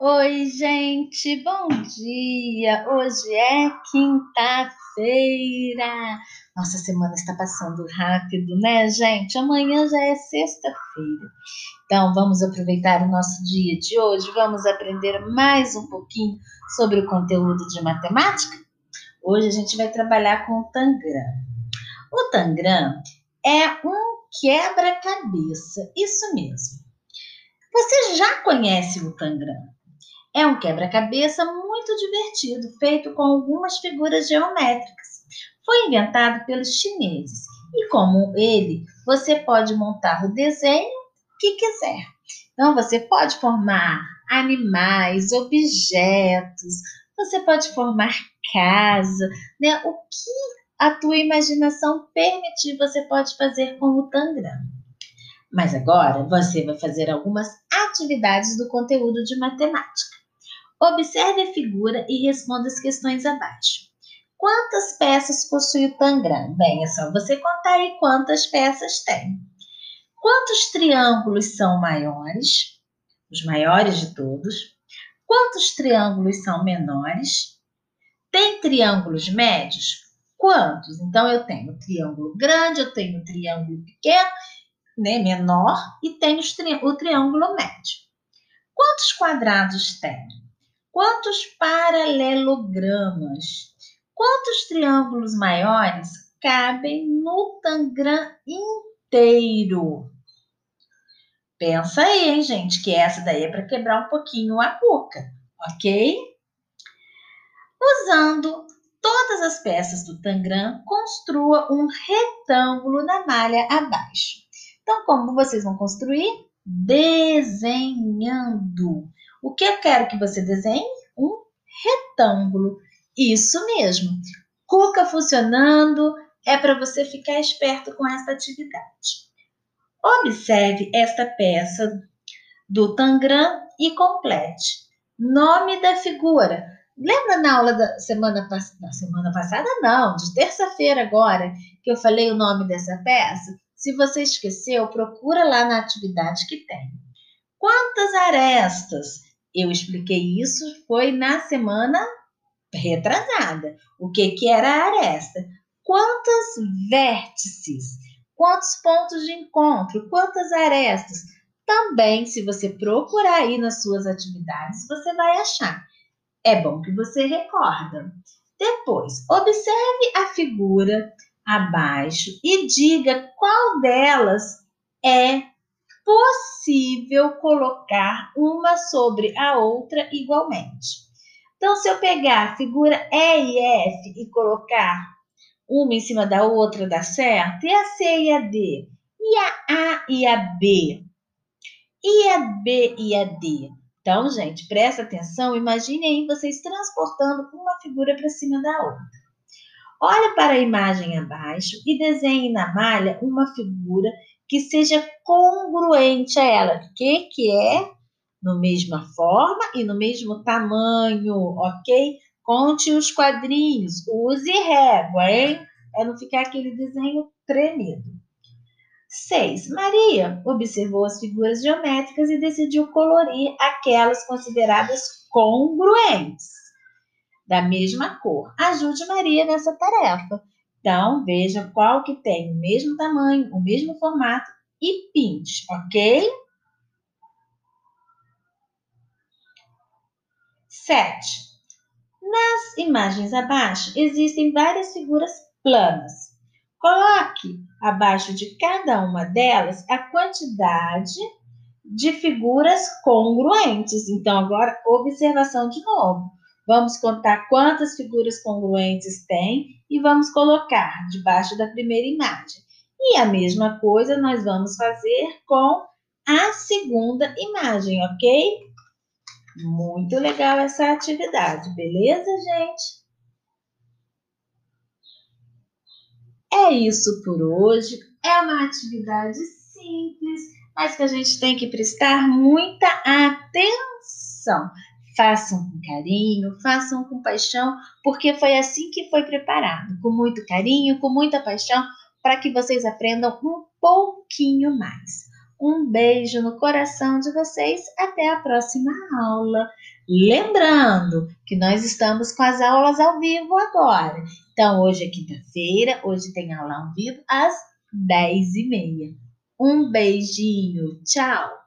Oi, gente, bom dia! Hoje é quinta-feira. Nossa semana está passando rápido, né, gente? Amanhã já é sexta-feira. Então, vamos aproveitar o nosso dia de hoje. Vamos aprender mais um pouquinho sobre o conteúdo de matemática? Hoje a gente vai trabalhar com o Tangram. O Tangram é um quebra-cabeça, isso mesmo. Você já conhece o Tangram? É um quebra-cabeça muito divertido, feito com algumas figuras geométricas. Foi inventado pelos chineses e, como ele, você pode montar o desenho que quiser. Então, você pode formar animais, objetos, você pode formar casa, né? O que a tua imaginação permitir, você pode fazer com o Tangram. Mas agora você vai fazer algumas atividades do conteúdo de matemática. Observe a figura e responda as questões abaixo. Quantas peças possui o tangram? Bem, é só você contar aí quantas peças tem. Quantos triângulos são maiores? Os maiores de todos. Quantos triângulos são menores? Tem triângulos médios? Quantos? Então, eu tenho triângulo grande, eu tenho triângulo pequeno, né, menor, e tenho o triângulo médio. Quantos quadrados tem? Quantos paralelogramas? Quantos triângulos maiores cabem no tangram inteiro? Pensa aí, hein, gente, que essa daí é para quebrar um pouquinho a boca, ok? Usando todas as peças do tangram, construa um retângulo na malha abaixo. Então, como vocês vão construir? Desenhando. O que eu quero que você desenhe? Um retângulo. Isso mesmo. Cuca funcionando é para você ficar esperto com essa atividade. Observe esta peça do Tangram e complete. Nome da figura. Lembra na aula da semana, da semana passada? Não, de terça-feira agora, que eu falei o nome dessa peça? Se você esqueceu, procura lá na atividade que tem. Quantas arestas? Eu expliquei isso, foi na semana retrasada. O que, que era a aresta? Quantos vértices? Quantos pontos de encontro? Quantas arestas? Também, se você procurar aí nas suas atividades, você vai achar. É bom que você recorda. Depois, observe a figura abaixo e diga qual delas é possível colocar uma sobre a outra igualmente. Então, se eu pegar a figura E e F e colocar uma em cima da outra, dá certo? E a C e a D? E a A e a B? E a B e a D? Então, gente, presta atenção, imagine aí vocês transportando uma figura para cima da outra. Olhe para a imagem abaixo e desenhe na malha uma figura que seja congruente a ela. O que, que é? No mesma forma e no mesmo tamanho, ok? Conte os quadrinhos, use régua, hein? É não ficar aquele desenho tremido. 6. Maria observou as figuras geométricas e decidiu colorir aquelas consideradas congruentes, da mesma cor. Ajude Maria nessa tarefa. Então, veja qual que tem o mesmo tamanho, o mesmo formato e pinte, ok? 7. Nas imagens abaixo, existem várias figuras planas. Coloque abaixo de cada uma delas a quantidade de figuras congruentes. Então, agora, observação de novo. Vamos contar quantas figuras congruentes tem e vamos colocar debaixo da primeira imagem. E a mesma coisa nós vamos fazer com a segunda imagem, ok? Muito legal essa atividade, beleza, gente? É isso por hoje. É uma atividade simples, mas que a gente tem que prestar muita atenção. Façam com carinho, façam com paixão, porque foi assim que foi preparado, com muito carinho, com muita paixão, para que vocês aprendam um pouquinho mais. Um beijo no coração de vocês. Até a próxima aula. Lembrando que nós estamos com as aulas ao vivo agora. Então, hoje é quinta-feira, hoje tem aula ao vivo às 10h30. Um beijinho, tchau!